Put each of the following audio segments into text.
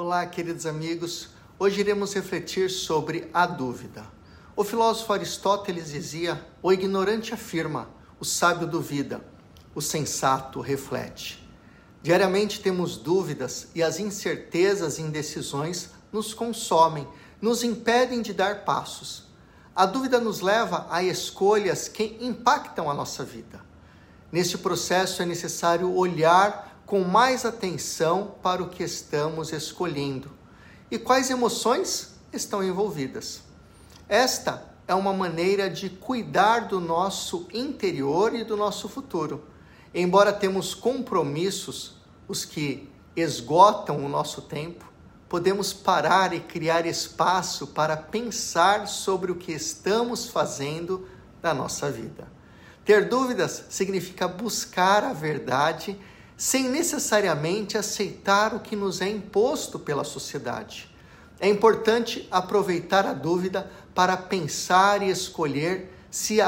Olá, queridos amigos. Hoje iremos refletir sobre a dúvida. O filósofo Aristóteles dizia: o ignorante afirma, o sábio duvida, o sensato reflete. Diariamente temos dúvidas e as incertezas e indecisões nos consomem, nos impedem de dar passos. A dúvida nos leva a escolhas que impactam a nossa vida. Neste processo é necessário olhar com mais atenção para o que estamos escolhendo e quais emoções estão envolvidas. Esta é uma maneira de cuidar do nosso interior e do nosso futuro. Embora temos compromissos, os que esgotam o nosso tempo, podemos parar e criar espaço para pensar sobre o que estamos fazendo na nossa vida. Ter dúvidas significa buscar a verdade sem necessariamente aceitar o que nos é imposto pela sociedade. É importante aproveitar a dúvida para pensar e escolher se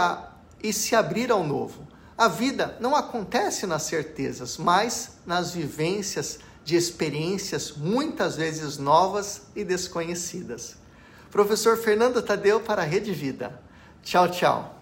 e se abrir ao novo. A vida não acontece nas certezas, mas nas vivências de experiências muitas vezes novas e desconhecidas. Professor Fernando Tadeu para a Rede Vida. Tchau, tchau.